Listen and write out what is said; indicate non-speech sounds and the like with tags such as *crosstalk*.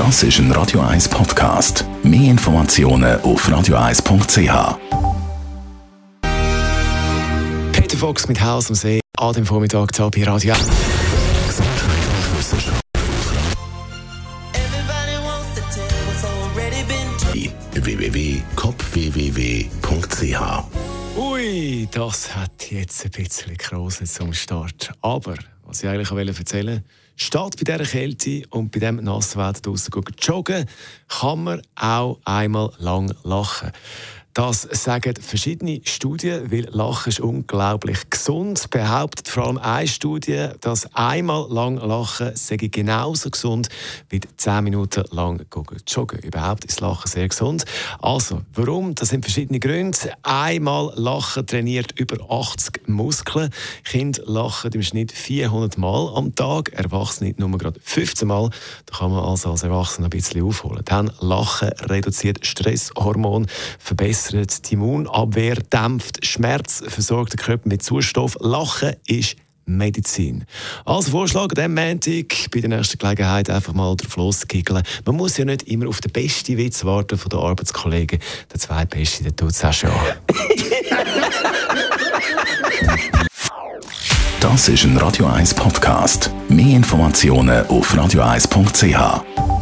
Das ist ein Radio 1 Podcast. Mehr Informationen auf radio1.ch. Peter Fox mit Haus am See, an dem Vormittag zu bei Radio 1. www.kopfwww.ch Ui, das hat jetzt ein bisschen Krose zum Start. Aber, was ich eigentlich erzählen wollte, statt bei dieser Kälte und bei diesem nassen Wetter draußen joggen, kann man auch einmal lang lachen. Das sagen verschiedene Studien, weil Lachen ist unglaublich gesund. Behauptet vor allem eine Studie, dass einmal lang Lachen sei genauso gesund wie 10 Minuten lang joggen. Überhaupt ist Lachen sehr gesund. Also, warum? Das sind verschiedene Gründe. Einmal Lachen trainiert über 80 Muskeln. Kinder lachen im Schnitt 400 Mal am Tag, Erwachsene nur gerade 15 Mal. Da kann man also als Erwachsener ein bisschen aufholen. Dann Lachen reduziert Stresshormon, verbessert verbessert die Immunabwehr, dämpft Schmerz, versorgt den Körper mit Zustoff. Lachen ist Medizin. Als Vorschlag diesem Montag bei der nächsten Gelegenheit einfach mal drauf loskickeln. Man muss ja nicht immer auf den besten Witz warten von den Arbeitskollegen. Der zweitbeste, der tut es auch schon. *laughs* Das ist ein Radio 1 Podcast. Mehr Informationen auf radio1.ch.